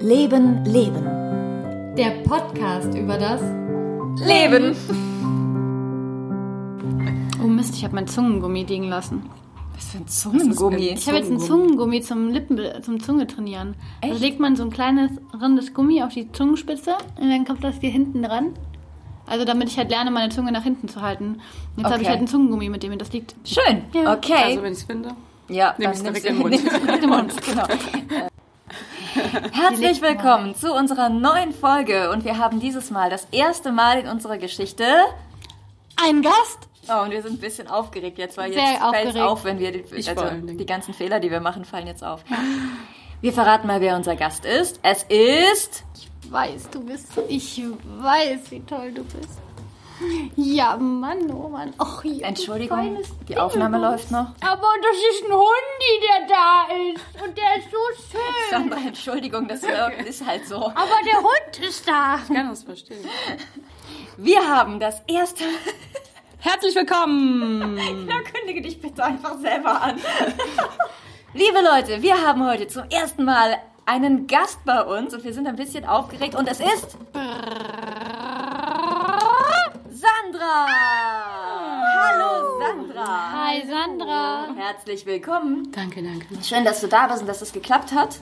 Leben, Leben. Der Podcast über das Leben. Oh Mist, ich habe mein Zungengummi liegen lassen. Was für ein Zungengummi. Ich habe jetzt ein Zungengummi zum Lippen, zum Zunge trainieren. Da legt man so ein kleines rundes Gummi auf die Zungenspitze und dann kommt das hier hinten dran. Also damit ich halt lerne, meine Zunge nach hinten zu halten. Jetzt habe ich Okay. halt ein Zungengummi, mit dem mir das liegt. Schön. Ja. Okay. Also wenn ich es finde. ja, nehm ich's nimmst direkt in den Mund. direkt in den Mund. Genau. Herzlich willkommen zu unserer neuen Folge und wir haben dieses Mal das erste Mal in unserer Geschichte Ein Gast? Oh, und wir sind ein bisschen aufgeregt jetzt, weil jetzt fällt aufgeregt. auf, wenn wir die, also die ganzen Fehler, die wir machen, fallen jetzt auf. Wir verraten mal, wer unser Gast ist. Es ist Ich weiß, du bist. Ich weiß, wie toll du bist. Ja, Mann, oh Mann. Och, ja, du Entschuldigung, die Aufnahme Ding. läuft noch. Aber das ist ein Hundi, der da ist. Und der ist so schön. Sandra, Entschuldigung, das ist halt so. Aber der Hund ist da. Ich kann das verstehen. Wir haben das erste. Herzlich willkommen! Na, kündige dich bitte einfach selber an. Liebe Leute, wir haben heute zum ersten Mal einen Gast bei uns und wir sind ein bisschen aufgeregt und es ist Sandra. Hallo Sandra. Hi, Sandra. Herzlich willkommen. Danke, danke. Schön, dass du da bist und dass es geklappt hat.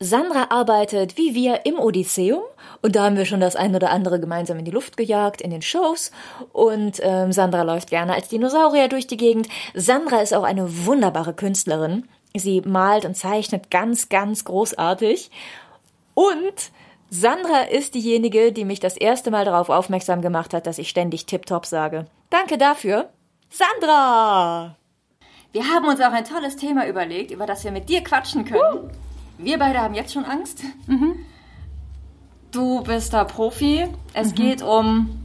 Sandra arbeitet wie wir im Odysseum und da haben wir schon das ein oder andere gemeinsam in die Luft gejagt, in den Shows und ähm, Sandra läuft gerne als Dinosaurier durch die Gegend. Sandra ist auch eine wunderbare Künstlerin. Sie malt und zeichnet ganz, ganz großartig und Sandra ist diejenige, die mich das erste Mal darauf aufmerksam gemacht hat, dass ich ständig Tip-Top sage. Danke dafür. Sandra! Wir haben uns auch ein tolles Thema überlegt, über das wir mit dir quatschen können. Wir beide haben jetzt schon Angst. Du bist da Profi. Es geht um.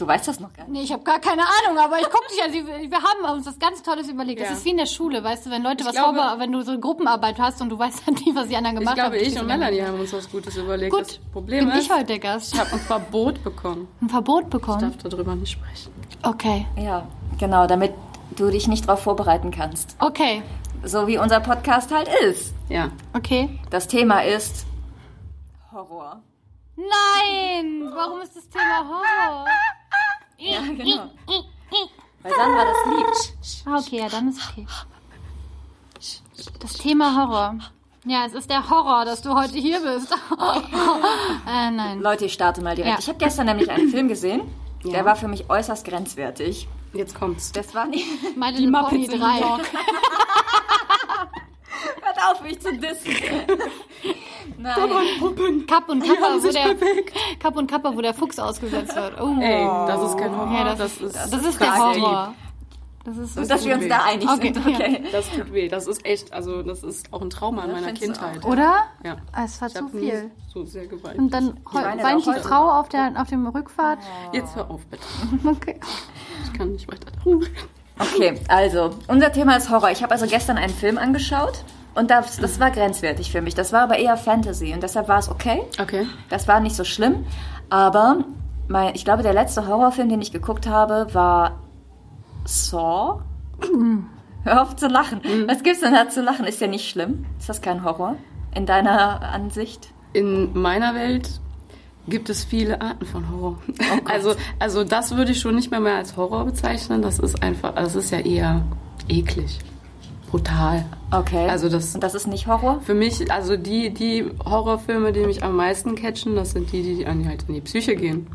Du weißt das noch gar nicht. Nee, ich habe gar keine Ahnung, aber ich gucke dich an. Wir wir haben uns was ganz Tolles überlegt. Das Ja. ist wie in der Schule, weißt du, wenn Leute was glaube- vorbereiten, wenn du so eine Gruppenarbeit hast und du weißt halt nicht, was die anderen Ich gemacht haben. glaube, ich so und. Melanie haben uns was Gutes überlegt. Gut, Das Problem bin ist, ich heute der Gast. ich habe ein Verbot bekommen. Ein Verbot Ich bekommen. darf darüber nicht sprechen. Okay, Ja, genau, damit du dich nicht darauf vorbereiten kannst. okay, So wie unser Podcast halt ist. Ja. okay. Das Thema ist Horror. Nein! Warum ist das Thema Horror? Ja, genau. Weil Sandra das liebt. Ah, okay, ja, dann ist okay. Das Thema Horror. Ja, es ist der Horror, dass du heute hier bist. äh, nein. Leute, ich starte mal direkt. Ja. Ich habe gestern nämlich einen Film gesehen. Der Ja. war für mich äußerst grenzwertig. Jetzt kommt's. Das war nicht. My Die in 3. Hört auf, mich zu dissen. Nein. Puppen. Kapp und Kappa, wo der. Kapp und Kappa, wo der Fuchs ausgesetzt wird. Oh. Ey, das ist kein Horror. Ja, das, ist, Das ist der. Horror. Das ist Und dass wir uns da einig Okay, sind, okay. Das tut weh. Das ist echt, also das ist auch ein Trauma in meiner Kindheit. Oder? Ja. Ah, Es war Ich zu viel. so sehr geweint. Und dann weint die Frau auf, der, auf dem Rückfahrt. Jetzt hör auf, bitte. Okay. Ich kann nicht weiter darüber reden. Okay, also, unser Thema ist Horror. Ich habe also gestern einen Film angeschaut und das, das war grenzwertig für mich. Das war aber eher Fantasy und deshalb war es okay. Okay. Das war nicht so schlimm. Aber mein, ich glaube, der letzte Horrorfilm, den ich geguckt habe, war Saw. Hör auf zu lachen. Was gibt's denn da zu lachen? Ist ja nicht schlimm. Ist das kein Horror? In deiner Ansicht? In meiner Welt gibt es viele Arten von Horror. also, also das würde ich schon nicht mehr, mehr als Horror bezeichnen. Das ist einfach, das ist ja eher eklig, brutal. Okay. Also das und das ist nicht Horror? für mich, also die, die Horrorfilme, die mich am meisten catchen, das sind die, die an, halt in die Psyche gehen.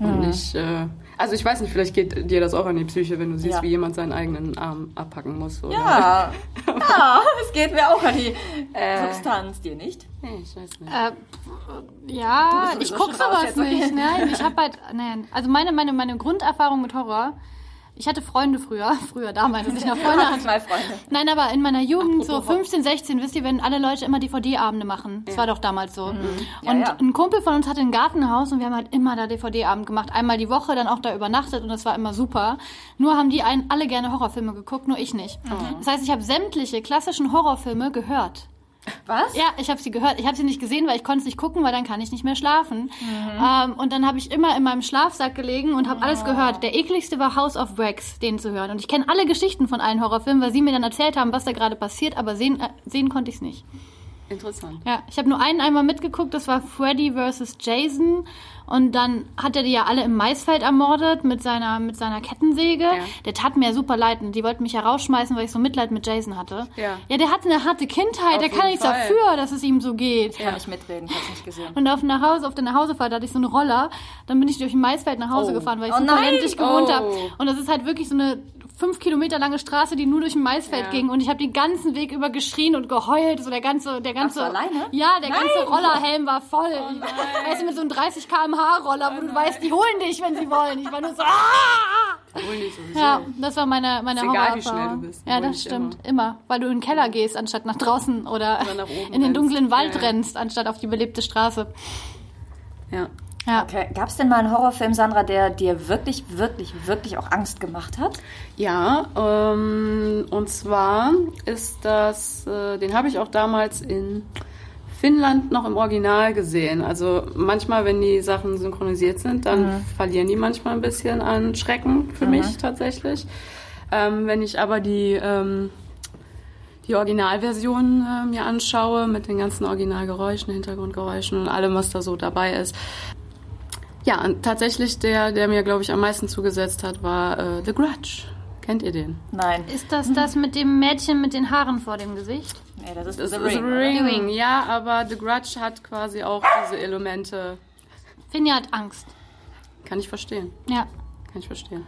Und nicht, äh, also ich weiß nicht, vielleicht geht dir das auch an die Psyche, wenn du siehst, Ja. wie jemand seinen eigenen Arm abpacken muss. Oder? Ja. ja, es geht mir auch an die Substanz, dir nicht? Nee, ich weiß nicht. Äh, ja, ich gucke sowas nicht. Nein, ich habe halt, nein. Also meine, meine, meine Grunderfahrung mit Horror. Ich hatte Freunde früher, früher damals, als ich noch Freunde hatte. Mal Freunde. Nein, aber in meiner Jugend, so Apropos 15, 16, wisst ihr, wenn alle Leute immer DVD-Abende machen. Das war doch damals so. Ja, und ja. ein Kumpel von uns hatte ein Gartenhaus und wir haben halt immer da DVD-Abend gemacht. Einmal die Woche, dann auch da übernachtet und das war immer super. Nur haben die einen, alle gerne Horrorfilme geguckt, nur ich nicht. Das heißt, ich habe sämtliche klassischen Horrorfilme gehört. Was? Ja, ich habe sie gehört. Ich habe sie nicht gesehen, weil ich konnte es nicht gucken, weil dann kann ich nicht mehr schlafen. Ähm, und dann habe ich immer in meinem Schlafsack gelegen und habe alles gehört. Der ekligste war House of Wax, den zu hören. Und ich kenne alle Geschichten von allen Horrorfilmen, weil sie mir dann erzählt haben, was da gerade passiert, aber sehen, äh, sehen konnte ich es nicht. Interessant. Ja, ich habe nur einen einmal mitgeguckt, das war Freddy vs. Jason. Und dann hat er die ja alle im Maisfeld ermordet mit seiner, mit seiner Kettensäge. Ja. Der tat mir ja super leid. Und die wollten mich ja rausschmeißen, weil ich so Mitleid mit Jason hatte. Ja. Ja, der hatte eine harte Kindheit. Auf der kann nichts Fall. dafür, dass es ihm so geht. Kann ich mitreden, ich hab's nicht gesehen. Und auf, nach Hause, auf der Nachhausefahrt hatte ich so einen Roller. Dann bin ich durch ein Maisfeld nach Hause Oh. gefahren, weil ich Oh super nein! ländlich gewohnt Oh. habe. Und das ist halt wirklich so eine fünf Kilometer lange Straße, die nur durch ein Maisfeld Ja. ging. Und ich habe den ganzen Weg über geschrien und geheult. So der ganze, der ganze. du alleine? Ja, der Nein! ganze Rollerhelm war voll. ich, weißt du, mit so einem 30 km/h Roller, wo du weißt, die holen dich, wenn sie wollen. Ich war nur so. Ah! Obwohl nicht sowieso. Ja, das war meine, meine Ist egal, wie schnell du bist. Ja, holen das dich stimmt. Immer. Weil du in den Keller gehst, anstatt nach draußen oder, Oder nach in den rennst. dunklen Wald Ja, ja. rennst, anstatt auf die belebte Straße. Ja. Ja. Okay. Gab's denn mal einen Horrorfilm, Sandra, der dir wirklich, wirklich, wirklich auch Angst gemacht hat? Ja, ähm, und zwar ist das, äh, den habe ich auch damals in Finnland noch im Original gesehen. Also manchmal, wenn die Sachen synchronisiert sind, dann verlieren die manchmal ein bisschen an Schrecken für mich tatsächlich. Ähm, wenn ich aber die, ähm, die Originalversion äh, mir anschaue, mit den ganzen Originalgeräuschen, Hintergrundgeräuschen und allem, was da so dabei ist, ja, und tatsächlich der, der mir, glaube ich, am meisten zugesetzt hat, war äh, The Grudge. Kennt ihr den? Nein. Ist das das mit dem Mädchen mit den Haaren vor dem Gesicht? Nee, das ist Das The Ring. Ring. Ring. Ja, aber The Grudge hat quasi auch diese Elemente. Finja hat Angst. Kann ich verstehen. Ja. Kann ich verstehen.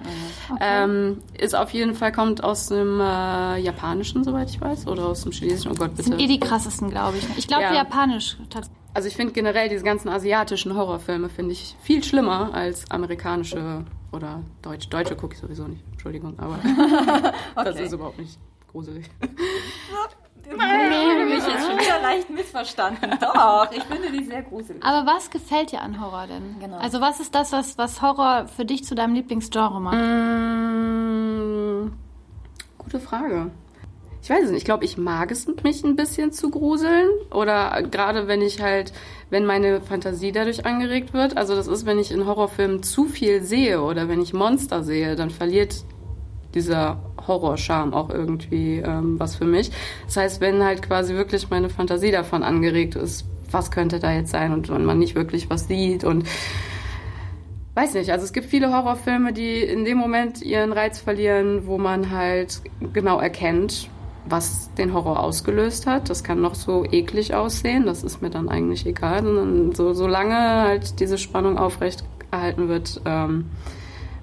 Okay. Ähm, ist auf jeden Fall, kommt aus dem äh, Japanischen, soweit ich weiß, oder aus dem Chinesischen. Oh Gott, Das sind bitte. eh die krassesten, glaube ich. Ich glaube, Ja. japanisch. Also ich finde generell diese ganzen asiatischen Horrorfilme finde ich viel schlimmer als amerikanische oder deutsche. Deutsche gucke ich sowieso nicht. Entschuldigung, aber das Okay. ist überhaupt nicht gruselig. Ich habe mich jetzt schon wieder leicht missverstanden. Doch, ich finde die sehr gruselig. Aber was gefällt dir an Horror denn? Genau. Also was ist das, was, was Horror für dich zu deinem Lieblingsgenre macht? Mm, gute Frage. Ich weiß es nicht. Ich glaube, ich mag es, mich ein bisschen zu gruseln. Oder gerade wenn ich halt, wenn meine Fantasie dadurch angeregt wird. Also das ist, wenn ich in Horrorfilmen zu viel sehe oder wenn ich Monster sehe, dann verliert dieser Horrorscham auch irgendwie ähm, was für mich. Das heißt, wenn halt quasi wirklich meine Fantasie davon angeregt ist, was könnte da jetzt sein und wenn man nicht wirklich was sieht und weiß nicht, also es gibt viele Horrorfilme, die in dem Moment ihren Reiz verlieren, wo man halt genau erkennt, was den Horror ausgelöst hat. Das kann noch so eklig aussehen, das ist mir dann eigentlich egal, sondern so, solange halt diese Spannung aufrecht erhalten wird, ähm,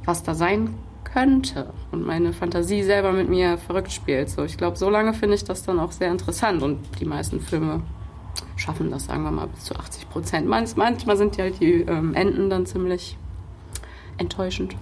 was da sein könnte und meine Fantasie selber mit mir verrückt spielt. So, ich glaube, so lange finde ich das dann auch sehr interessant und die meisten Filme schaffen das, sagen wir mal, bis zu 80 Prozent. Manch, manchmal sind ja die ähm, Enden dann ziemlich enttäuschend.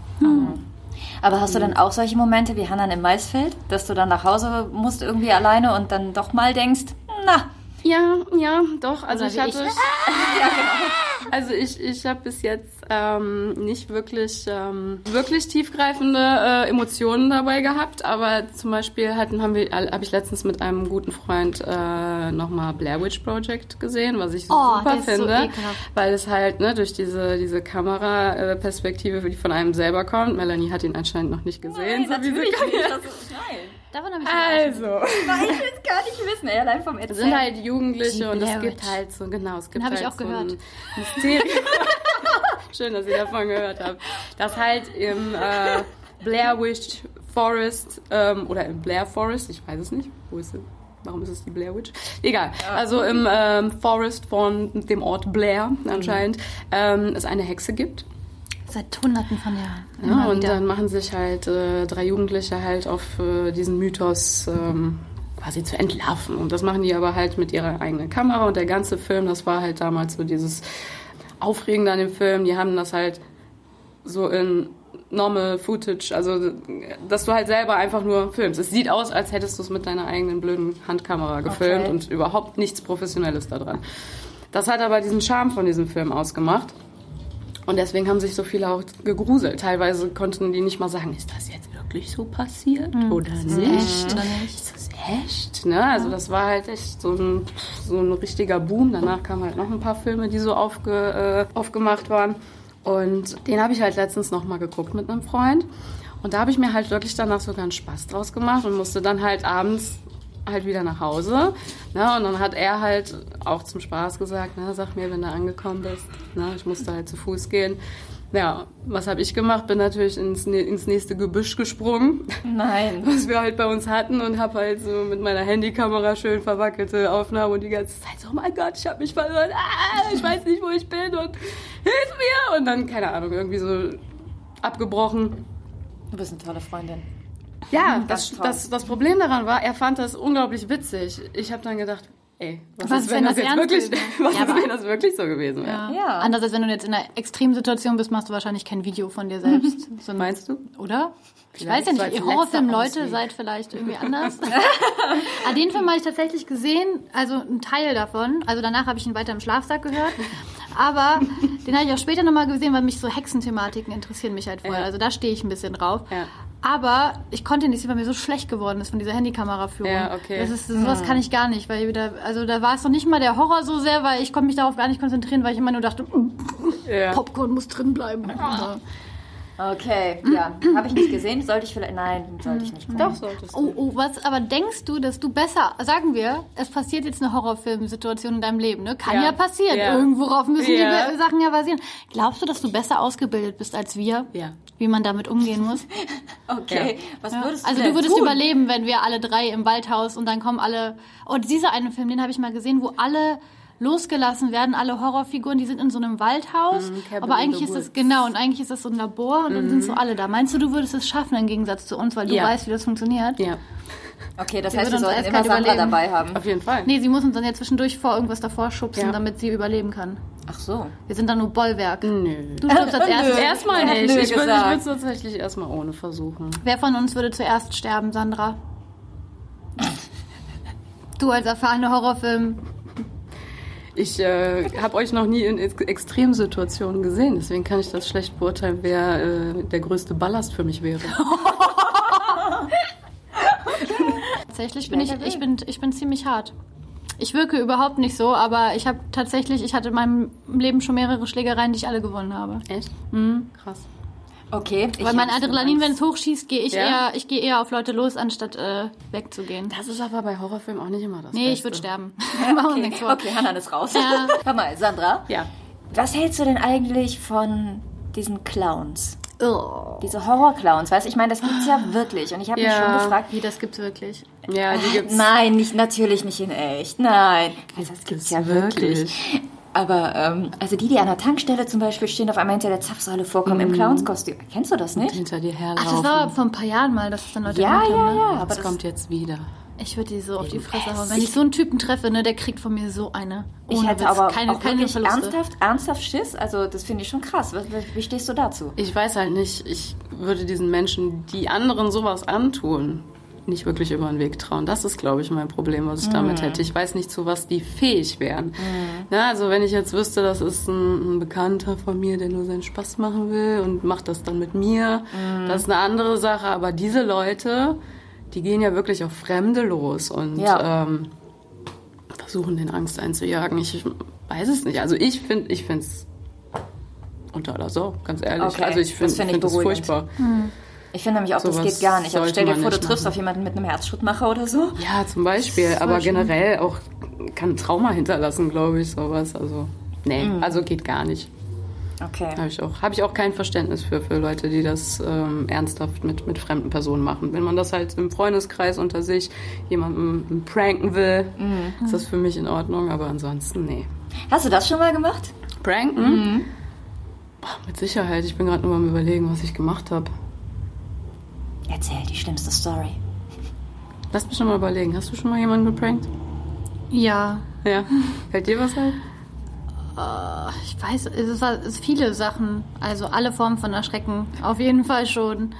Aber hast du dann auch solche Momente wie Hannah im Maisfeld, dass du dann nach Hause musst irgendwie alleine und dann doch mal denkst, na, Ja, ja, doch. Also Oder ich hatte, ich. also ich, ich habe bis jetzt ähm, nicht wirklich ähm, wirklich tiefgreifende äh, Emotionen dabei gehabt, aber zum Beispiel hatten haben wir habe ich letztens mit einem guten Freund äh, nochmal Blair Witch Project gesehen, was ich Oh, super so finde, ekelhaft. weil es halt ne durch diese diese Kameraperspektive, die von einem selber kommt. Melanie hat ihn anscheinend noch nicht gesehen, so wie sie nicht. Das ist, nein. Davon habe ich also. Nein, ich will es gar nicht wissen, ey, allein vom Es Erzählen. sind halt Jugendliche und es gibt halt so, genau, es gibt hab halt ich auch so gehört. ein Mysterium. Schön, dass ihr davon gehört habt. Dass halt im äh, Blair Witch Forest ähm, oder im Blair Forest, ich weiß es nicht, wo ist es? Warum ist es die Blair Witch? Egal. Also im ähm, Forest von dem Ort Blair anscheinend ähm, es eine Hexe gibt. Seit hunderten von Jahren. Ja, und wieder. dann machen sich halt äh, drei Jugendliche halt auf äh, diesen Mythos ähm, quasi zu entlarven. Und das machen die aber halt mit ihrer eigenen Kamera. Und der ganze Film, das war halt damals so dieses Aufregende an dem Film. Die haben das halt so in normal Footage, also dass du halt selber einfach nur filmst. Es sieht aus, als hättest du es mit deiner eigenen blöden Handkamera gefilmt Okay. und überhaupt nichts Professionelles da dran. Das hat aber diesen Charme von diesem Film ausgemacht. Und deswegen haben sich so viele auch gegruselt. Teilweise konnten die nicht mal sagen, ist das jetzt wirklich so passiert oder nicht? echt oder nicht? Ist das echt? Ne? Also das war halt echt so ein, so ein richtiger Boom. Danach kamen halt noch ein paar Filme, die so aufge, äh, aufgemacht waren. Und den habe ich halt letztens noch mal geguckt mit einem Freund. Und da habe ich mir halt wirklich danach sogar einen Spaß draus gemacht und musste dann halt abends halt wieder nach Hause. Ne? Und dann hat er halt auch zum Spaß gesagt, ne, sag mir, wenn du angekommen bist. Ne? Ich musste halt zu Fuß gehen. Ja, was habe ich gemacht? Bin natürlich ins, ins nächste Gebüsch gesprungen. Nein. Was wir halt bei uns hatten und habe halt so mit meiner Handykamera schön verwackelte Aufnahmen und die ganze Zeit so, oh mein Gott, ich habe mich verloren, ah, ich weiß nicht, wo ich bin und hilf mir. Und dann, keine Ahnung, irgendwie so abgebrochen. Du bist eine tolle Freundin. Ja, das, das, das Problem daran war, er fand das unglaublich witzig. Ich habe dann gedacht, ey, was, Was, ist, wenn wenn das jetzt ernst wirklich, wäre? was Ja, ist, wenn das wirklich so gewesen wäre? Ja. Ja. Anders als wenn du jetzt in einer Extremsituation bist, machst du wahrscheinlich kein Video von dir selbst. So, Meinst du? Oder? Ich Vielleicht weiß ja nicht, ihr Horrorfilm-Leute seid vielleicht irgendwie anders. ah, den Film habe ich tatsächlich gesehen, also ein Teil davon. Also danach habe ich ihn weiter im Schlafsack gehört. Aber den habe ich auch später nochmal gesehen, weil mich so Hexenthematiken interessieren mich halt voll. Ja. Also da stehe ich ein bisschen drauf. Ja. Aber ich konnte nicht sehen, weil mir so schlecht geworden ist von dieser Handykameraführung. Ja, okay. Das ist, sowas kann ich gar nicht, weil wieder, also da war es noch nicht mal der Horror so sehr, weil ich konnte mich darauf gar nicht konzentrieren, weil ich immer nur dachte, Ja. Popcorn muss drin bleiben. Okay, ja. Habe ich nicht gesehen. Sollte ich vielleicht. Nein, sollte ich nicht gucken. Doch, solltest du. Oh, oh, was, aber denkst du, dass du besser, sagen wir, es passiert jetzt eine Horrorfilmsituation in deinem Leben, ne? Kann ja, Ja. passieren. Ja. Irgendworauf müssen Ja. die Sachen ja basieren. Glaubst du, dass du besser ausgebildet bist als wir? Ja. Wie man damit umgehen muss? Okay, was würdest du Also du würdest tun? überleben, wenn wir alle drei im Waldhaus und dann kommen alle. Oh, dieser eine Film, den habe ich mal gesehen, wo alle losgelassen werden, alle Horrorfiguren, die sind in so einem Waldhaus, Mm, aber eigentlich ist es genau und eigentlich ist es so ein Labor und dann sind so alle da. Meinst du, du würdest es schaffen im Gegensatz zu uns, weil du Ja. weißt, wie das funktioniert? Ja, Okay, das Sie heißt, wir sollten immer Sandra überleben. dabei haben. auf jeden Fall. Nee, sie muss uns dann ja zwischendurch vor irgendwas davor schubsen, Ja. damit sie überleben kann. Ach so. Wir sind dann nur Bollwerk. Nö. Du stirbst als erstes. Erstmal Er nicht. nö Ich würde es tatsächlich erstmal ohne versuchen. Wer von uns würde zuerst sterben, Sandra? Du als erfahrene Horrorfilm. Ich äh, habe euch noch nie in Ex Extremsituationen gesehen, deswegen kann ich das schlecht beurteilen, wer äh, der größte Ballast für mich wäre. Tatsächlich bin ich, ich bin, ich bin ziemlich hart. Ich wirke überhaupt nicht so, aber ich habe tatsächlich, ich hatte in meinem Leben schon mehrere Schlägereien, die ich alle gewonnen habe. Echt? Mhm. Krass. Okay. Weil mein Adrenalin, wenn es hochschießt, gehe ich Ja? eher, ich gehe eher auf Leute los, anstatt äh, wegzugehen. Das ist aber bei Horrorfilmen auch nicht immer das Nee, Beste. ich würde sterben. Machen wir Okay, okay, Hannah ist raus. Ja. Hör mal, Sandra, Ja. was hältst du denn eigentlich von diesen Clowns? Oh. Diese Horror-Clowns, weißt du? Ich meine, das gibt's ja wirklich. Und ich habe mich Ja. schon gefragt, Wie, das gibt's wirklich. Ja, die gibt's. Nein, nicht, natürlich nicht in echt. Nein. Also, das gibt's ja wirklich. wirklich. Aber, ähm, also die, die an der Tankstelle zum Beispiel stehen, auf einmal hinter der Zapfsäule vorkommen im Clownskostüm. Kennst du das nicht? Hinter dir herlaufen. Ach, das war vor ein paar Jahren mal, dass es dann Leute Ja, gemacht ja, haben. Ne? ja. Aber das, das, kommt jetzt wieder. Ich würde die so auf die Fresse hauen. Wenn ich so einen Typen treffe, ne, der kriegt von mir so eine. ich Ohne hätte Witz. aber keine, auch keine Verluste. ernsthaft, ernsthaft Schiss. Also das finde ich schon krass. Was- Wie stehst du dazu? Ich weiß halt nicht, ich würde diesen Menschen, die anderen sowas antun, nicht wirklich über den Weg trauen. Das ist, glaube ich, mein Problem, was ich damit hätte. Ich weiß nicht, zu was die fähig wären. Na, also wenn ich jetzt wüsste, das ist ein, ein Bekannter von mir, der nur seinen Spaß machen will und macht das dann mit mir, das ist eine andere Sache. Aber diese Leute, die gehen ja wirklich auf Fremde los und Ja. ähm, versuchen, den Angst einzujagen. Ich, ich weiß es nicht. Also ich finde, ich finde es unter aller Sau, ganz ehrlich. Okay, Also ich finde find ich find das beruhigend. furchtbar. Ich finde nämlich auch, das geht gar nicht. Also stell dir vor, du triffst machen. auf jemanden mit einem Herzschrittmacher oder so. Ja, zum Beispiel. Aber generell auch kann Trauma hinterlassen, glaube ich, sowas. Also, nee, Mhm. also geht gar nicht. Okay. Habe ich, auch- hab ich auch kein Verständnis für, für Leute, die das ähm, ernsthaft mit, mit fremden Personen machen. Wenn man das halt im Freundeskreis unter sich jemanden pranken will, Mhm. ist das für mich in Ordnung. Aber ansonsten, nee. Hast du das schon mal gemacht? Pranken? Mhm. Boah, mit Sicherheit. Ich bin gerade nur am überlegen, was ich gemacht habe. Erzähl die schlimmste Story. Lass mich schon mal überlegen. Hast du schon mal jemanden geprankt? Ja, Ja. Fällt dir was ein? äh, ich weiß, es ist viele Sachen. Also alle Formen von Erschrecken. Auf jeden Fall schon.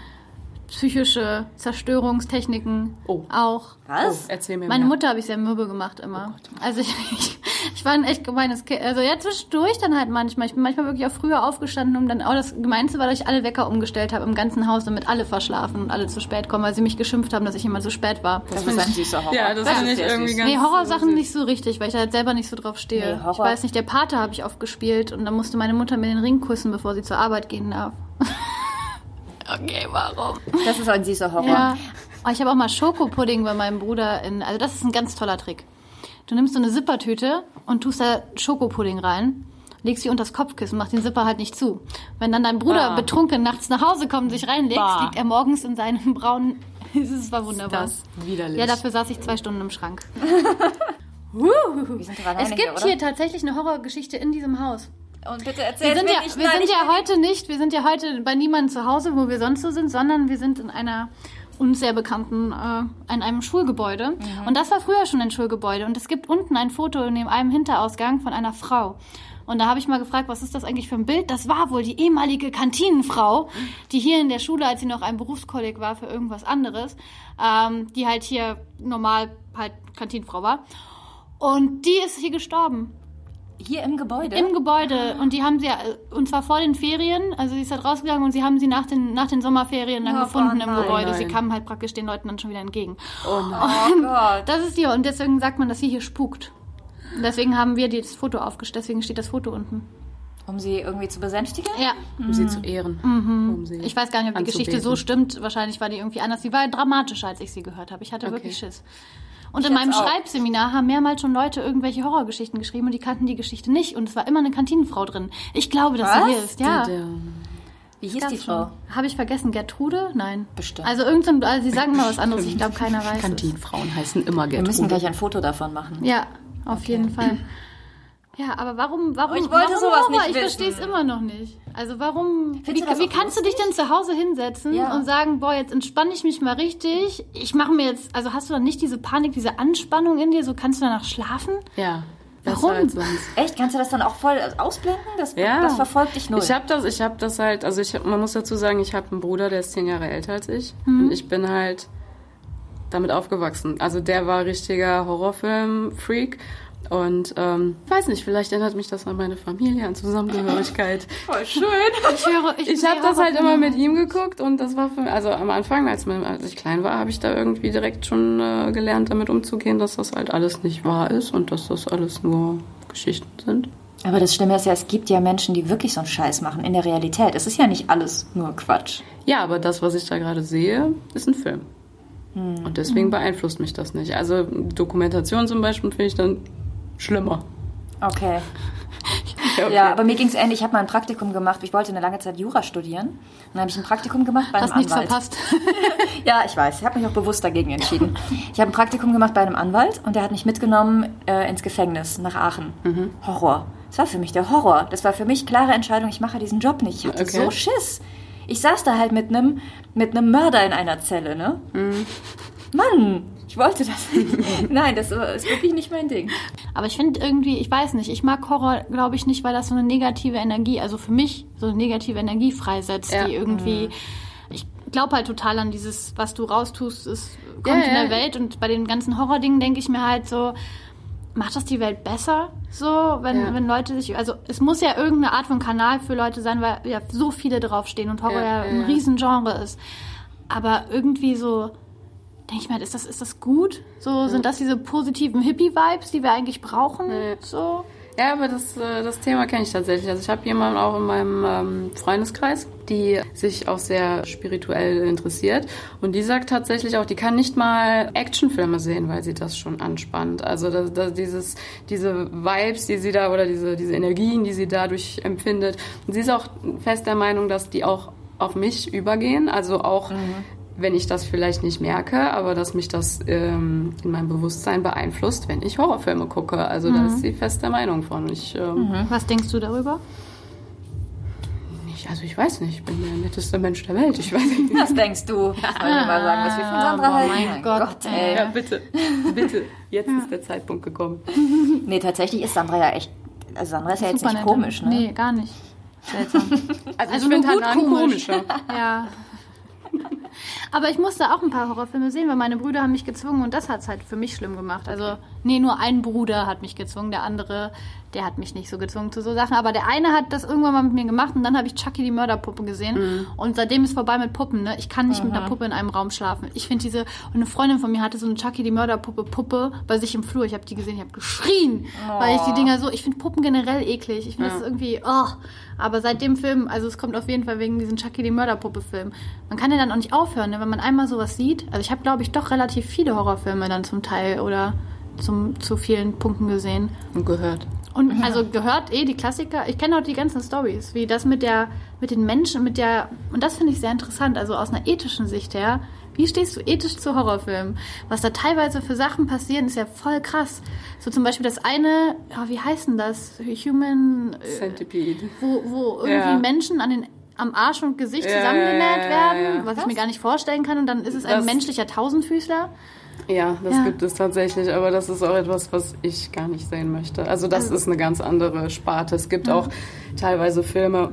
Psychische Zerstörungstechniken Oh. auch. Was? Erzähl mir Meine mehr. Mutter habe ich sehr mürbe gemacht immer. also ich, ich, ich war ein echt gemeines Kind. Also ja, zwischendurch dann halt manchmal. Ich bin manchmal wirklich auch früher aufgestanden, um dann auch das Gemeinste war, dass ich alle Wecker umgestellt habe im ganzen Haus, damit alle verschlafen und alle zu spät kommen, weil sie mich geschimpft haben, dass ich immer so spät war. Das ist ein süßer Horror. Ja, das finde ich irgendwie süß. ganz- Nee, Horrorsachen süß. nicht so richtig, weil ich da halt selber nicht so drauf stehe. Nee, ich weiß nicht, der Pate habe ich oft gespielt und dann musste meine Mutter mir den Ring kussen, bevor sie zur Arbeit gehen darf. Okay, warum? Das ist ein süßer Horror. Ja. Oh, ich habe auch mal Schokopudding bei meinem Bruder in. Also, das ist ein ganz toller Trick. Du nimmst so eine Zippertüte und tust da Schokopudding rein, legst sie unter das Kopfkissen, mach den Zipper halt nicht zu. Wenn dann dein Bruder Ah. betrunken nachts nach Hause kommt und sich reinlegt, Bah. liegt er morgens in seinem braunen. Das war wunderbar. Das widerlich. Ja, dafür saß ich zwei Stunden im Schrank. Wir sind Es gibt hier tatsächlich eine Horrorgeschichte in diesem Haus. Und bitte Wir erzähl sind, mir ja, nicht, wir nein, sind ja heute nicht, wir sind ja heute bei niemandem zu Hause, wo wir sonst so sind, sondern wir sind in einer uns sehr bekannten, äh, in einem Schulgebäude. Und das war früher schon ein Schulgebäude. Und es gibt unten ein Foto in einem Hinterausgang von einer Frau. Und da habe ich mal gefragt, was ist das eigentlich für ein Bild? Das war wohl die ehemalige Kantinenfrau, die hier in der Schule, als sie noch ein Berufskolleg war für irgendwas anderes, ähm, die halt hier normal halt Kantinenfrau war. Und die ist hier gestorben. Hier im Gebäude? Im Gebäude. Und die haben sie, ja, und zwar vor den Ferien, also sie ist halt rausgegangen und sie haben sie nach den, nach den Sommerferien dann Oh, gefunden im nein. Gebäude. Sie Nein. kamen halt praktisch den Leuten dann schon wieder entgegen. oh nein. oh Gott. Das ist die, und deswegen sagt man, dass sie hier spukt. Und deswegen haben wir das Foto aufgestellt, deswegen steht das Foto unten. Um sie irgendwie zu besänftigen? Ja, Um sie zu ehren. Um sie ich weiß gar nicht, ob die Geschichte so stimmt. Wahrscheinlich war die irgendwie anders. Die war dramatischer, als ich sie gehört habe. Ich hatte Okay. wirklich Schiss. Und Ich in meinem auch. Schreibseminar haben mehrmals schon Leute irgendwelche Horrorgeschichten geschrieben und die kannten die Geschichte nicht. Und es war immer eine Kantinenfrau drin. Ich glaube, dass Was? sie hier ist. Ja. Wie hieß die Frau? Habe ich vergessen, Gertrude? Nein. Bestimmt. Also irgendein, also sie sagen mal was anderes. Ich glaube, keiner weiß es. Kantinenfrauen heißen immer Wir müssen Gertrude. gleich ein Foto davon machen. Ja, auf jeden Fall. Ja, aber warum, warum, Ich wollte warum sowas Horror? nicht Ich verstehe es immer noch nicht. Also warum, wie, Findest wie auch kannst du dich denn zu Hause hinsetzen Ja. und sagen, boah, jetzt entspanne ich mich mal richtig. Ich mache mir jetzt, also hast du dann nicht diese Panik, diese Anspannung in dir, so kannst du danach schlafen? Ja. Warum? Sonst. Echt? Kannst du das dann auch voll ausblenden? Das, Ja. das verfolgt dich null. Ich habe das, ich habe das halt, also ich, man muss dazu sagen, ich habe einen Bruder, der ist zehn Jahre älter als ich. Mhm. Und ich bin halt damit aufgewachsen. Also der war richtiger Horrorfilm-Freak. Und ähm, ich weiß nicht, vielleicht erinnert mich das an meine Familie, an Zusammengehörigkeit. voll schön. Ich höre, ich, Ich habe das halt immer mit ihm geguckt und das war für also am Anfang, als, man, als ich klein war, habe ich da irgendwie direkt schon äh, gelernt, damit umzugehen, dass das halt alles nicht wahr ist und dass das alles nur Geschichten sind. Aber das Schlimme ist ja, es gibt ja Menschen, die wirklich so einen Scheiß machen in der Realität. Es ist ja nicht alles nur Quatsch. Ja, aber das, was ich da gerade sehe, ist ein Film. Und deswegen beeinflusst mich das nicht. Also Dokumentation zum Beispiel finde ich dann schlimmer. Okay. Ja, okay. Ja, aber mir ging es ähnlich. Ich habe mal ein Praktikum gemacht. Ich wollte eine lange Zeit Jura studieren. Und dann habe ich ein Praktikum gemacht bei einem Hast nichts Anwalt. verpasst. Ja, ich weiß. Ich habe mich auch bewusst dagegen entschieden. Ich habe ein Praktikum gemacht bei einem Anwalt und der hat mich mitgenommen äh, ins Gefängnis nach Aachen. Mhm. Horror. Das war für mich der Horror. Das war für mich klare Entscheidung. Ich mache diesen Job nicht. Ich hatte Okay. so Schiss. Ich saß da halt mit einem mit einem Mörder in einer Zelle, ne? Mhm. Mann, ich wollte das nicht. Nein, das ist wirklich nicht mein Ding. Aber ich finde irgendwie, ich weiß nicht, ich mag Horror, glaube ich, nicht, weil das so eine negative Energie, also für mich so eine negative Energie freisetzt, Ja. die irgendwie. Ich glaube halt total an dieses, was du raustust, es kommt Ja, in ja. der Welt. Und bei den ganzen Horrordingen denke ich mir halt so, macht das die Welt besser? So, wenn, Ja. wenn Leute sich. Also es muss ja irgendeine Art von Kanal für Leute sein, weil ja so viele draufstehen und Horror Ja, ja, ja, ein ja. Riesengenre ist. Aber irgendwie so. Denke ich mir, ist das, ist das gut? So, sind das diese positiven Hippie-Vibes, die wir eigentlich brauchen? Ja. So. Ja, aber das, äh, das Thema kenne ich tatsächlich. Also ich habe jemanden auch in meinem ähm, Freundeskreis, die sich auch sehr spirituell interessiert. Und die sagt tatsächlich auch, die kann nicht mal Actionfilme sehen, weil sie das schon anspannt. Also das, das, dieses, diese Vibes, die sie da oder diese, diese Energien, die sie dadurch empfindet. Und sie ist auch fest der Meinung, dass die auch auf mich übergehen. Also auch wenn ich das vielleicht nicht merke, aber dass mich das ähm, in meinem Bewusstsein beeinflusst, wenn ich Horrorfilme gucke. Also da ist sie fest der Meinung von. Ich, ähm, Was denkst du darüber? nicht, also ich weiß nicht, ich bin der netteste Mensch der Welt. Ich weiß nicht. Was denkst du? Soll ich mal sagen, was wir von Sandra boah, halten? mein Gott, ey. Ja, bitte, bitte. Jetzt ist der Zeitpunkt gekommen. Nee, tatsächlich ist Sandra ja echt. Also Sandra ist ja jetzt nicht nett. komisch, ne? Nee, gar nicht. Seltsam. Also, Also ich finde nur gut Hanan komisch. komischer. ja. Aber ich musste auch ein paar Horrorfilme sehen, weil meine Brüder haben mich gezwungen und das hat es halt für mich schlimm gemacht. Also, nee, nur ein Bruder hat mich gezwungen, der andere, der hat mich nicht so gezwungen zu so Sachen. Aber der eine hat das irgendwann mal mit mir gemacht und dann habe ich Chucky die Mörderpuppe gesehen. Mhm. Und seitdem ist vorbei mit Puppen. Ne? Ich kann nicht mit einer Puppe in einem Raum schlafen. Ich finde diese. Und eine Freundin von mir hatte so eine Chucky die Mörderpuppe Puppe bei sich im Flur. Ich habe die gesehen, ich habe geschrien, weil ich die Dinger so. Ich finde Puppen generell eklig. Ich finde das irgendwie. Oh. Aber seit dem Film, also es kommt auf jeden Fall wegen diesem Chucky die Mörderpuppe-Film. Man kann ja dann auch nicht aufhören, ne? wenn man einmal sowas sieht. Also ich habe, glaube ich, doch relativ viele Horrorfilme dann zum Teil oder zum, zu vielen Punkten gesehen. Und gehört. Und also gehört eh die Klassiker. Ich kenne auch die ganzen Stories, wie das mit der, mit den Menschen, mit der, und das finde ich sehr interessant, also aus einer ethischen Sicht her. Wie stehst du ethisch zu Horrorfilmen? Was da teilweise für Sachen passieren, ist ja voll krass. So zum Beispiel das eine, ja, wie heißt denn das? Human, äh, Centipede. wo, wo irgendwie Ja. Menschen an den, am Arsch und Gesicht Ja, zusammengenäht ja, ja, werden, ja. was ich mir gar nicht vorstellen kann. Und dann ist es ein Das- menschlicher Tausendfüßler. Ja, das Ja. gibt es tatsächlich, aber das ist auch etwas, was ich gar nicht sehen möchte. Also das Also- ist eine ganz andere Sparte. Es gibt auch teilweise Filme,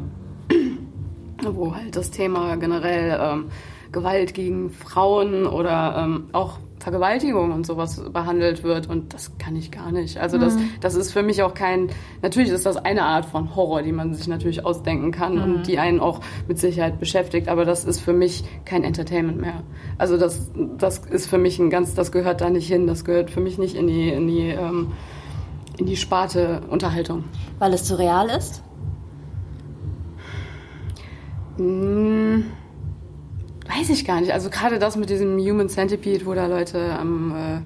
wo halt das Thema generell ähm, Gewalt gegen Frauen oder ähm, auch Vergewaltigung und sowas behandelt wird und das kann ich gar nicht. Also das, das ist für mich auch kein, natürlich ist das eine Art von Horror, die man sich natürlich ausdenken kann und die einen auch mit Sicherheit beschäftigt, aber das ist für mich kein Entertainment mehr. Also das, das ist für mich ein ganz, das gehört da nicht hin, das gehört für mich nicht in die, in die, ähm, in die Sparte Unterhaltung. Weil es zu real ist? Weiß ich gar nicht. Also gerade das mit diesem Human Centipede, wo da Leute am äh,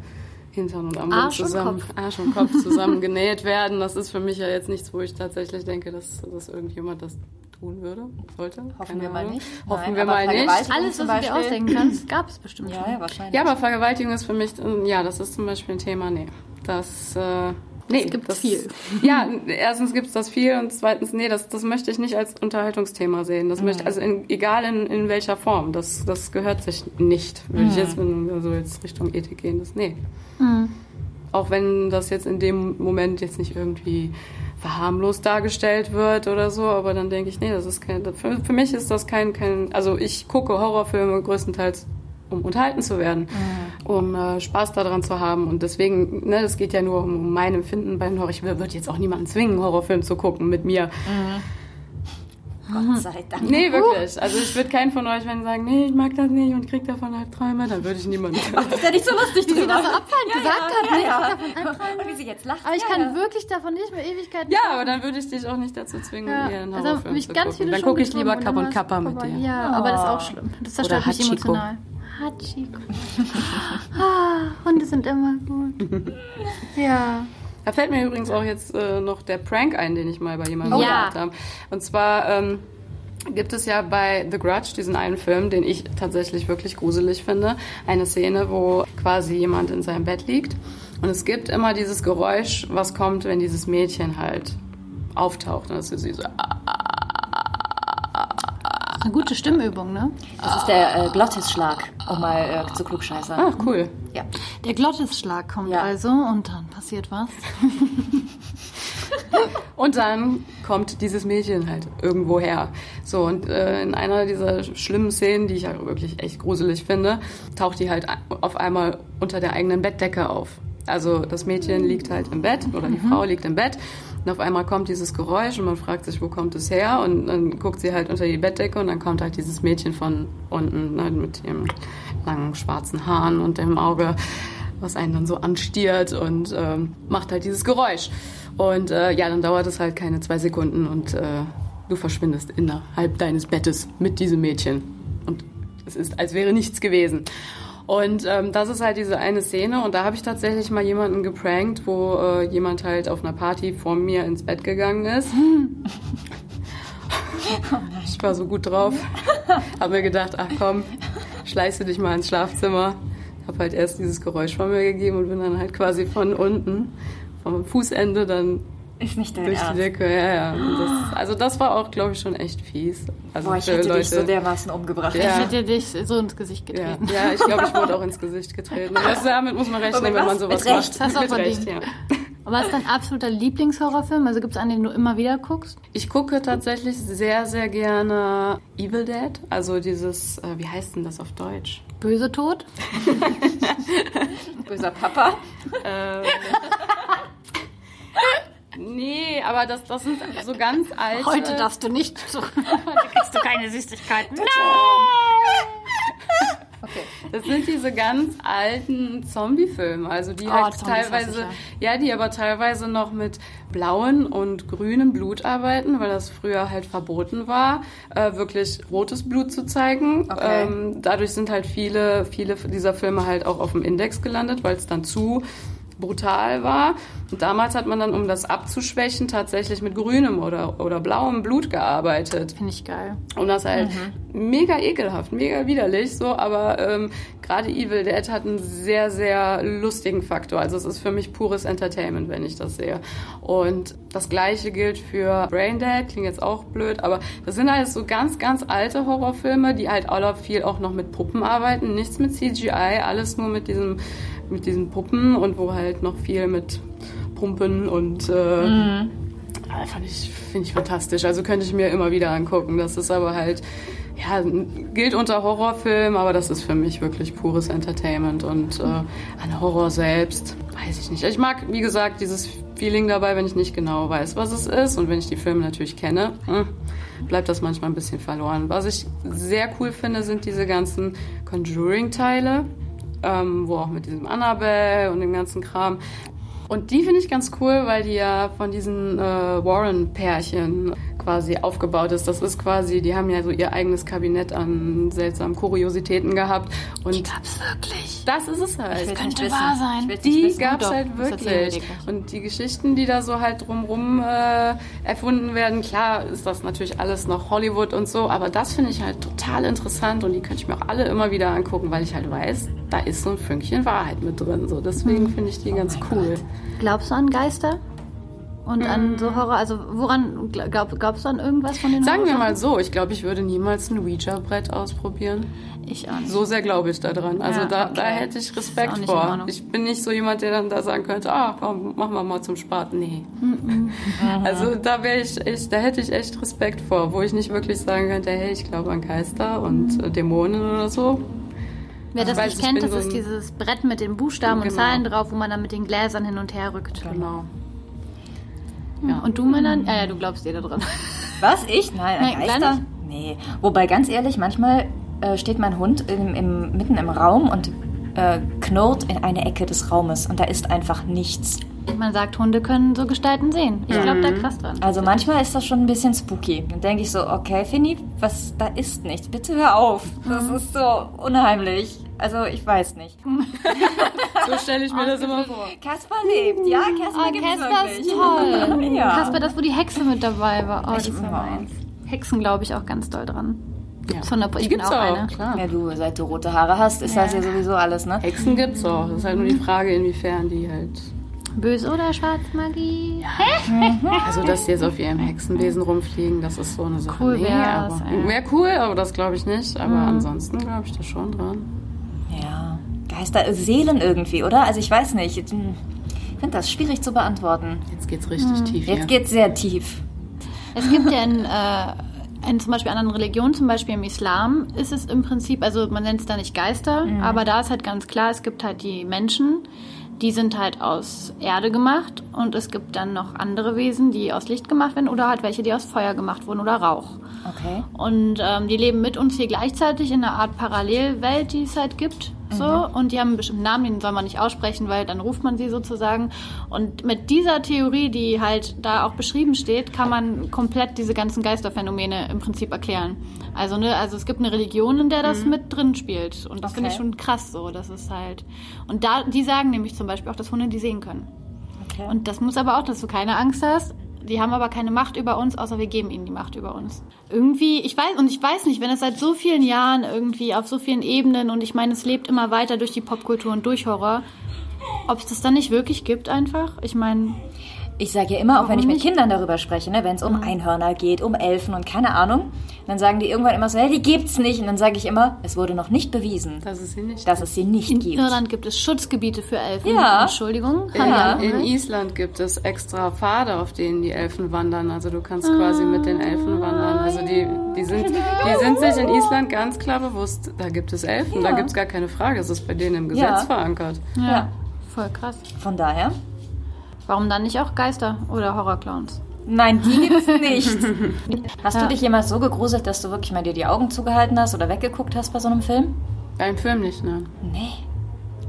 Hintern und am Mund Arsch und zusammen, Kopf. Arsch und Kopf zusammen genäht werden, das ist für mich ja jetzt nichts, wo ich tatsächlich denke, dass, dass irgendjemand das tun würde, sollte. Hoffen Keine wir mal nicht. Hoffen Nein, wir mal nicht. Alles, was du dir ausdenken kannst, gab es bestimmt Ja, schon. ja, wahrscheinlich. Ja, aber Vergewaltigung ist für mich, äh, ja, das ist zum Beispiel ein Thema, nee. Das, äh, nee. Es gibt das, viel. Ja, erstens gibt es das viel und zweitens, nee, das, das möchte ich nicht als Unterhaltungsthema sehen. Das möchte, also in, egal in, in welcher Form, das, das gehört sich nicht. Würde ich jetzt, wenn wir so jetzt Richtung Ethik gehen, das, nee. Auch wenn das jetzt in dem Moment jetzt nicht irgendwie verharmlost dargestellt wird oder so, aber dann denke ich, nee, das ist kein, für, für mich ist das kein, kein, also ich gucke Horrorfilme größtenteils, um unterhalten zu werden, um äh, Spaß daran zu haben und deswegen, ne, es geht ja nur um, um mein Empfinden bei den Horror. Ich würde jetzt auch niemanden zwingen, einen Horrorfilm zu gucken mit mir. Gott sei Dank. Nee, wirklich. Also ich würde keinen von euch, wenn sie sagen, nee, ich mag das nicht und krieg davon Albträume, dann würde ich niemanden. ist ja nicht so lustig, wie sie das so abfallend gesagt hat, ne? Ja, ja. Und wie sie jetzt lacht. Aber ich ja, kann ja. wirklich davon nicht mehr Ewigkeiten Ja, aber dann würde ich dich auch nicht dazu zwingen, Ja, mir einen also Horrorfilm mich zu ganz gucken. viele Dann gucke ich lieber Kapp und Kappa mit dir. Ja, aber das ist auch schlimm. Das zerstört Oder mich Hachiko. emotional. Hachiko. ah, Hunde sind immer gut. Ja. Da fällt mir übrigens auch jetzt äh, noch der Prank ein, den ich mal bei jemandem Oh ja. gemacht habe. Und zwar ähm, gibt es ja bei The Grudge, diesen einen Film, den ich tatsächlich wirklich gruselig finde, eine Szene, wo quasi jemand in seinem Bett liegt. Und es gibt immer dieses Geräusch, was kommt, wenn dieses Mädchen halt auftaucht. Und das ist sie so, Eine gute Stimmübung, ne? Das ist der äh, Glottisschlag, um mal äh, zu klugscheißern. ach cool. Ja. Der Glottisschlag kommt Ja. also und dann passiert was. Und dann kommt dieses Mädchen halt irgendwo her. So, und äh, in einer dieser schlimmen Szenen, die ich ja wirklich echt gruselig finde, taucht die halt auf einmal unter der eigenen Bettdecke auf. Also das Mädchen liegt halt im Bett oder die Frau liegt im Bett und auf einmal kommt dieses Geräusch und man fragt sich, wo kommt es her? Und dann guckt sie halt unter die Bettdecke und dann kommt halt dieses Mädchen von unten ne, mit ihrem langen schwarzen Haaren und dem Auge, was einen dann so anstiert und ähm, macht halt dieses Geräusch. Und äh, ja, dann dauert es halt keine zwei Sekunden und äh, du verschwindest innerhalb deines Bettes mit diesem Mädchen. Und es ist, als wäre nichts gewesen. Und ähm, das ist halt diese eine Szene und da habe ich tatsächlich mal jemanden geprankt, wo äh, jemand halt auf einer Party vor mir ins Bett gegangen ist. Ich war so gut drauf, habe mir gedacht, ach komm, schleiße dich mal ins Schlafzimmer. Habe halt erst dieses Geräusch von mir gegeben und bin dann halt quasi von unten, vom Fußende dann Ist nicht dein durch die Ernst. Decke. Ja, ja. Das, also das war auch, glaube ich, schon echt fies. Also Boah, ich hätte Leute. dich so dermaßen umgebracht. Ja. Ich hätte dich so ins Gesicht ja, getreten. ja, ich glaube, ich wurde auch ins Gesicht getreten. Das, damit muss man rechnen, wenn man was? sowas Mit Recht. macht. Hast du auch Mit Recht, ja. Was ist dein absoluter Lieblingshorrorfilm? Also gibt es einen, den du immer wieder guckst? Ich gucke tatsächlich sehr, sehr gerne Evil Dead. Also dieses, äh, wie heißt denn das auf Deutsch? Böse Tod? Böser Papa. Ähm, nee, aber das, das sind so ganz alte. Heute darfst du nicht. So, heute kriegst du keine Süßigkeiten. Das sind diese ganz alten Zombie-Filme, also die Oh, halt Zombies teilweise, ja, die aber teilweise noch mit blauen und grünem Blut arbeiten, weil das früher halt verboten war, äh, wirklich rotes Blut zu zeigen. Okay. Ähm, dadurch sind halt viele, viele dieser Filme halt auch auf dem Index gelandet, weil es dann zu brutal war. Und damals hat man dann, um das abzuschwächen, tatsächlich mit grünem oder, oder blauem Blut gearbeitet. Finde ich geil. Und das halt Mhm. mega ekelhaft, mega widerlich, so, aber ähm, gerade Evil Dead hat einen sehr, sehr lustigen Faktor. Also es ist für mich pures Entertainment, wenn ich das sehe. Und das gleiche gilt für Brain Dead, klingt jetzt auch blöd, aber das sind halt so ganz, ganz alte Horrorfilme, die halt auch viel auch noch mit Puppen arbeiten, nichts mit CGI, alles nur mit diesem mit diesen Puppen und wo halt noch viel mit Pumpen und äh, ja, fand ich, finde ich fantastisch. Also könnte ich mir immer wieder angucken. Das ist aber halt, ja, gilt unter Horrorfilm, aber das ist für mich wirklich pures Entertainment. Und äh, an Horror selbst, weiß ich nicht. Ich mag, wie gesagt, dieses Feeling dabei, wenn ich nicht genau weiß, was es ist. Und wenn ich die Filme natürlich kenne, hm, bleibt das manchmal ein bisschen verloren. Was ich sehr cool finde, sind diese ganzen Conjuring-Teile. Ähm, wo auch mit diesem Annabelle und dem ganzen Kram. Und die finde ich ganz cool, weil die ja von diesen äh, Warren-Pärchen quasi aufgebaut ist. Das ist quasi, die haben ja so ihr eigenes Kabinett an seltsamen Kuriositäten gehabt. Und Gab's wirklich. das ist es halt. will's könnte wahr sein. Die wissen. gab es Doch, halt das wirklich. Und die Geschichten, die da so halt drumrum äh, erfunden werden, klar ist das natürlich alles noch Hollywood und so, aber das finde ich halt total interessant und die könnte ich mir auch alle immer wieder angucken, weil ich halt weiß, da ist so ein Fünkchen Wahrheit mit drin. So, deswegen Hm. finde ich Oh die ganz cool. Glaubst du an Geister? Und an so Horror? Also woran glaubst du an irgendwas von den Sagen wir mal so, ich glaube, ich würde niemals ein Ouija-Brett ausprobieren. Ich auch nicht. So sehr glaube ich da dran. Also Ja, da, okay. da hätte ich Respekt vor. Ich bin nicht so jemand, der dann da sagen könnte, ah, komm, machen wir mal zum Spaten. Nee. Also da wäre ich echt, da hätte ich echt Respekt vor, wo ich nicht wirklich sagen könnte, hey, ich glaube an Geister und äh, Dämonen oder so. Wer das Weiß, nicht ich kennt, das so ist dieses Brett mit den Buchstaben und Genau. Zahlen drauf, wo man dann mit den Gläsern hin und her rückt. Genau. Ja. Und du, Männern? Ja, ja, du glaubst dir da dran. Was? Ich? Nein, an Nein, Geister? Nee. Wobei, ganz ehrlich, manchmal äh, steht mein Hund im, im, mitten im Raum und äh, knurrt in eine Ecke des Raumes und da ist einfach nichts. Man sagt, Hunde können so Gestalten sehen. Ich glaube da krass dran. Also manchmal ist das schon ein bisschen spooky. Dann denke ich so, okay, Finny, was, da ist nichts. Bitte hör auf. Das ist so unheimlich. Also ich weiß nicht. So stelle ich mir das immer vor. Kasper lebt, ja, Kasper Oh, gibt's Kasper wirklich. ist toll. Ja. Kasper, das, wo die Hexe mit dabei war. Oh, das Ich war mag. meins. Hexen glaube ich auch ganz doll dran. Gibt's Ja. 100 Die Ich bin gibt's auch auch, eine. klar. Ja, du, seit du rote Haare hast, ist das ja sowieso alles, ne? Hexen gibt's auch. Das ist halt nur die Frage, inwiefern die halt. Böse oder Schwarzmagie? Also, dass die jetzt auf ihrem Hexenwesen rumfliegen, das ist so eine Sache. Cool nee, aber ja. Wäre cool, aber das glaube ich nicht. Aber ansonsten glaube ich da schon dran. Ja. Geister, äh, Seelen irgendwie, oder? Also ich weiß nicht. Ich finde das schwierig zu beantworten. Jetzt geht's richtig tief hier. Jetzt geht's sehr tief. Es gibt ja in, äh, in zum Beispiel anderen Religionen, zum Beispiel im Islam, ist es im Prinzip, also man nennt es da nicht Geister, aber da ist halt ganz klar, es gibt halt die Menschen, die sind halt aus Erde gemacht und es gibt dann noch andere Wesen, die aus Licht gemacht werden oder halt welche, die aus Feuer gemacht wurden oder Rauch. Okay. Und ähm, die leben mit uns hier gleichzeitig in einer Art Parallelwelt, die es halt gibt. So. Und die haben einen bestimmten Namen, den soll man nicht aussprechen, weil dann ruft man sie sozusagen. Und mit dieser Theorie, die halt da auch beschrieben steht, kann man komplett diese ganzen Geisterphänomene im Prinzip erklären. Also, ne, also es gibt eine Religion, in der das mit drin spielt. Und das finde ich Okay. schon krass so. Das ist halt. Und da, die sagen nämlich zum Beispiel auch, dass Hunde die sehen können. okay. Und das muss aber auch, dass du keine Angst hast. Die haben aber keine Macht über uns, außer wir geben ihnen die Macht über uns. Irgendwie, ich weiß, und ich weiß nicht, wenn es seit so vielen Jahren irgendwie auf so vielen Ebenen und ich meine, es lebt immer weiter durch die Popkultur und durch Horror, ob es das dann nicht wirklich gibt einfach? Ich meine, Ich sage ja immer, auch wenn ich mit nicht? Mhm. Kindern darüber spreche, ne, wenn es um Einhörner geht, um Elfen und keine Ahnung, dann sagen die irgendwann immer so, hey, die gibt's nicht. Und dann sage ich immer, es wurde noch nicht bewiesen, Das ist sie nicht. dass es sie nicht in gibt. Irland gibt es Schutzgebiete für Elfen. Ja. Entschuldigung. In, Hallo. in Island gibt es extra Pfade, auf denen die Elfen wandern. Also du kannst quasi mit den Elfen wandern. Also die, die, sind, die sind sich in Island ganz klar bewusst, da gibt es Elfen, da Ja. gibt es gar keine Frage. Es ist bei denen im Gesetz Ja. verankert. ja. Ja. Voll krass. Von daher, Warum dann nicht auch Geister oder Horrorclowns? Nein, die gibt's nicht. Hast du dich jemals so gegruselt, dass du wirklich mal dir die Augen zugehalten hast oder weggeguckt hast bei so einem Film? Beim Film nicht, ne? Nee.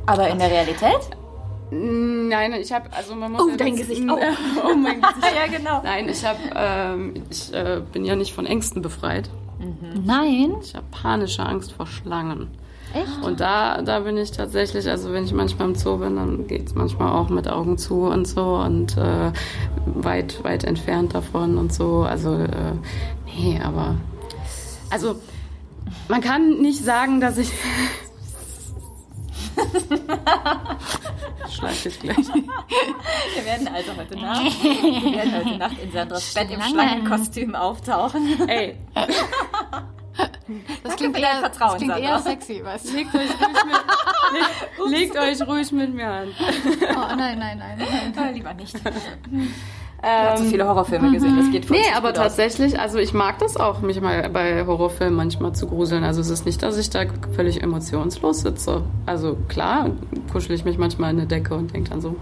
Aber in der Realität? Nein, ich habe, also man muss Oh, ja dein das- Gesicht. Oh. oh mein Gesicht. ja, genau. Nein, ich habe, ähm, ich äh, bin ja nicht von Ängsten befreit. Nein. Ich habe panische Angst vor Schlangen. Echt? Und da, da bin ich tatsächlich, also wenn ich manchmal im Zoo bin, dann geht es manchmal auch mit Augen zu und so und äh, weit, weit entfernt davon und so. Also, äh, nee, aber. Also, man kann nicht sagen, dass ich. Schleife ich gleich. Wir werden also heute Nacht, wir werden heute Nacht in Sandras Bett im Schlangen. Schlangenkostüm auftauchen. Ey, Das klingt eher, Vertrauen, das klingt eher sexy, weißt du? legt euch ruhig mit, legt, legt euch ruhig mit mir an. Oh, nein, nein, nein. Äh, Lieber nicht. Du hast so viele Horrorfilme gesehen, das geht für Nee, aber gut aus. tatsächlich, also ich mag das auch, mich mal bei Horrorfilmen manchmal zu gruseln. Also es ist nicht, dass ich da völlig emotionslos sitze. Also klar, kuschel ich mich manchmal in eine Decke und denke dann so,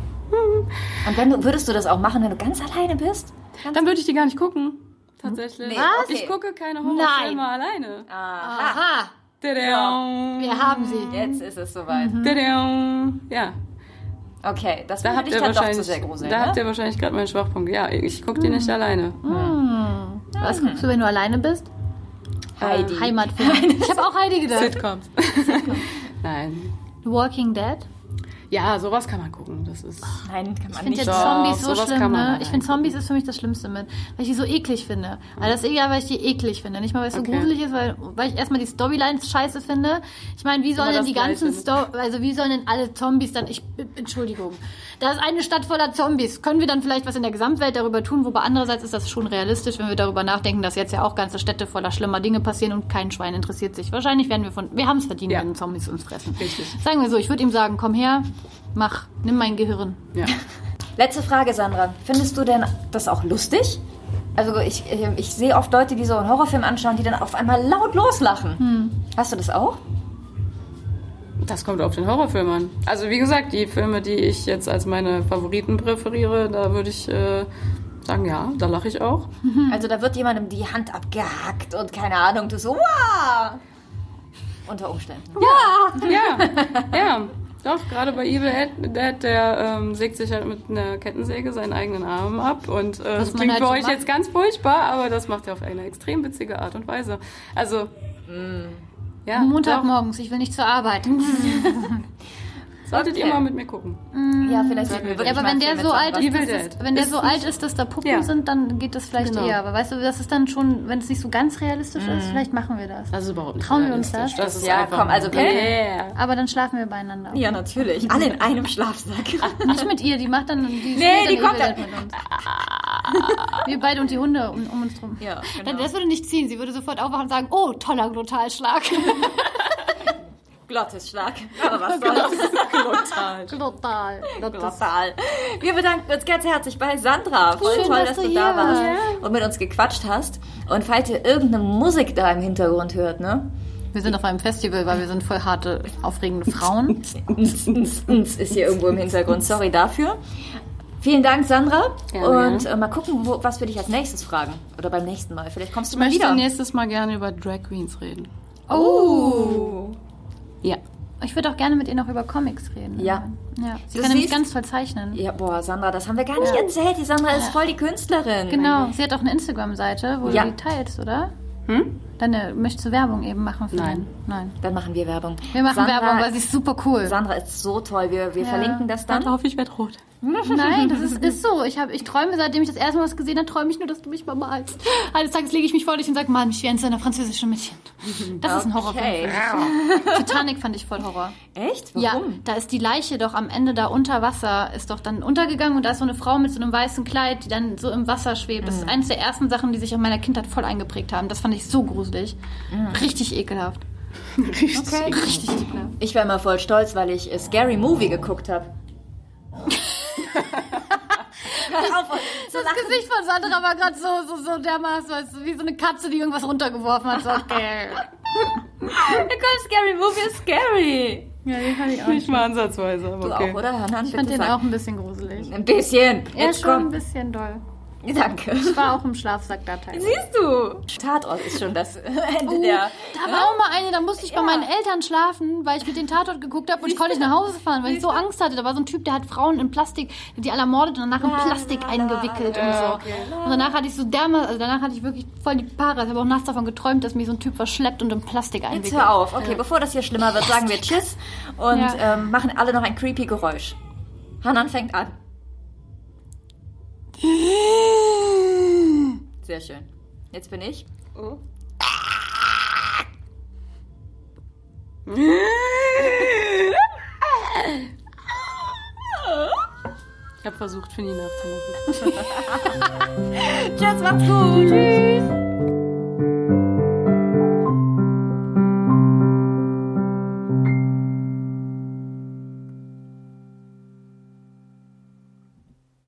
Und wenn du, würdest du das auch machen, wenn du ganz alleine bist? dann würde ich die gar nicht gucken. Tatsächlich. Nee, Was? okay. Ich gucke keine Horrorfilme alleine. Aha, Tadam. wir haben sie. Jetzt ist es soweit. Tadam. Ja, Okay, das da habt ihr dann doch zu wahrscheinlich, sehr gruseln, da habt ne? ihr wahrscheinlich gerade meinen Schwachpunkt. Ja, ich gucke die nicht alleine. Was guckst du, wenn du alleine bist? Heidi. Heimatfilm. Ich habe auch Heidi gedacht. Sitcoms. Nein. The Walking Dead. Ja, sowas kann man gucken. Das ist. Nein, kann man Ich finde nicht. jetzt Doch, Zombies so schlimm, ne? halt Ich finde Zombies ist für mich das Schlimmste mit, weil ich die so eklig finde. Weil das egal, weil ich die eklig finde. Nicht mal, weil es so Okay. gruselig ist, weil, weil ich erstmal die Storylines scheiße finde. Ich meine, wie sollen denn die ganzen Gleiche. Sto also wie sollen denn alle Zombies dann, ich, Entschuldigung. Da ist eine Stadt voller Zombies. Können wir dann vielleicht was in der Gesamtwelt darüber tun? Wobei andererseits ist das schon realistisch, wenn wir darüber nachdenken, dass jetzt ja auch ganze Städte voller schlimmer Dinge passieren und kein Schwein interessiert sich. Wahrscheinlich werden wir von, wir haben es verdient, Ja. wenn Zombies uns fressen. Richtig. Sagen wir so, ich würde ihm sagen, komm her, mach, nimm mein Gehirn. Ja. Letzte Frage, Sandra. Findest du denn das auch lustig? Also ich, ich, ich sehe oft Leute, die so einen Horrorfilm anschauen, die dann auf einmal laut loslachen. Hast du das auch? Das kommt auf den Horrorfilm an. Also wie gesagt, die Filme, die ich jetzt als meine Favoriten präferiere, da würde ich äh, sagen, ja, da lache ich auch. Also da wird jemandem die Hand abgehackt und keine Ahnung, du so, wow! Unter Umständen. Ja, ja. Doch, gerade bei Evil Dead, Dead der ähm, sägt sich halt mit einer Kettensäge seinen eigenen Arm ab. Und äh, das klingt halt für euch macht. jetzt ganz furchtbar, aber das macht er auf eine extrem witzige Art und Weise. Also, ja, doch, Montagmorgens, ich will nicht zur Arbeit. solltet ihr Okay. mal mit mir gucken. Ja, vielleicht sollten wir wirklich Ja, aber wenn der so alt ist, dass das, wenn der Ist so alt ist, dass da Puppen Ja. sind, dann geht das vielleicht Genau. eher. Aber weißt du, das ist dann schon, wenn es nicht so ganz realistisch ist, vielleicht machen wir das. Das ist überhaupt nicht Trauen wir uns das? Das ist Ja, einfach komm, also wenn- Yeah. Aber dann schlafen wir beieinander. Ja, natürlich. Alle in einem Schlafsack. Nicht mit ihr, die macht dann die Nee, die kommt dann- Dead mit uns. Wir beide und die Hunde um, um uns drum. Ja, Dann- Das würde nicht ziehen. Sie würde sofort aufwachen und sagen, oh, toller Glotalschlag. Glottesschlag. Aber was soll's? Total. Glotal. Total. Wir bedanken uns ganz herzlich bei Sandra. Voll Schön, toll, dass dass du du da warst warst. und mit uns gequatscht hast. Und falls ihr irgendeine Musik da im Hintergrund hört, ne? Wir sind auf einem Festival, weil wir sind voll harte, aufregende Frauen. Ist hier irgendwo im Hintergrund. Sorry dafür. Vielen Dank, Sandra. Gerne. Und äh, mal gucken, wo, was wir dich als nächstes fragen. Oder beim nächsten Mal. Vielleicht kommst du Ich mal möchte wieder. nächstes Mal gerne über Drag Queens reden. Oh. Ja. Ich würde auch gerne mit ihr noch über Comics reden. Ja. ja. Sie Du kann nämlich ganz toll zeichnen. Ja, boah, Sandra, das haben wir gar nicht erzählt. Die Sandra ist voll die Künstlerin. Genau. Sie hat auch eine Instagram-Seite, wo Ja. du die teilst, oder? Hm? Dann äh, möchtest du Werbung eben machen für Nein. den? Nein. Dann machen wir Werbung. Wir machen Sandra, Werbung, weil sie ist super cool. Sandra ist so toll. Wir, wir Ja. verlinken das dann. Warte auf, ich werde rot. Nein, das ist, ist so. Ich, hab, ich träume, seitdem ich das erste Mal was gesehen habe, träume ich nur, dass du mich mal malst. Eines Tages lege ich mich vor dich und sage, Mann, ich wie eins deiner französischen Mädchen. Das ist ein Horrorfilm. Okay. Titanic fand ich voll Horror. Echt? Ja, Warum? da ist die Leiche doch am Ende da unter Wasser, ist doch dann untergegangen und da ist so eine Frau mit so einem weißen Kleid, die dann so im Wasser schwebt. Das ist eines der ersten Sachen, die sich in meiner Kindheit voll eingeprägt haben. Das fand ich so gruselig. Richtig ekelhaft. Okay. Richtig ekelhaft. Ich war immer voll stolz, weil ich Scary Movie geguckt habe. Das Gesicht von Sandra war gerade so, so, so dermaßen, weißt du, wie so eine Katze, die irgendwas runtergeworfen hat. So, okay. Komm, Scary Movie ist scary. Ja, den fand ich auch. Nicht mal ansatzweise, aber Du okay. auch, oder? Ich fand den auch ein bisschen gruselig. Ein bisschen. Er ist schon ein bisschen doll. Danke. Ich war auch im Schlafsack da teilweise. Siehst du? Tatort ist schon das Ende Oh, der. da war auch mal eine, da musste ich bei Ja. meinen Eltern schlafen, weil ich mit den Tatort geguckt habe und ich konnte nicht nach Hause fahren, weil ich so Angst hatte. Da war so ein Typ, der hat Frauen in Plastik, die alle ermordet und danach in Plastik eingewickelt und so. Und danach hatte ich so derma, also danach hatte ich wirklich voll die Paare. Ich habe auch nachts davon geträumt, dass mich so ein Typ verschleppt und in Plastik Jetzt einwickelt. hör auf. Okay, bevor das hier schlimmer wird, sagen wir Tschüss und Ja. ähm, machen alle noch ein creepy Geräusch. Hanan fängt an. Sehr schön. Jetzt bin ich. Ich habe versucht, Finny nachzumachen. Tschüss, macht's gut. Tschüss.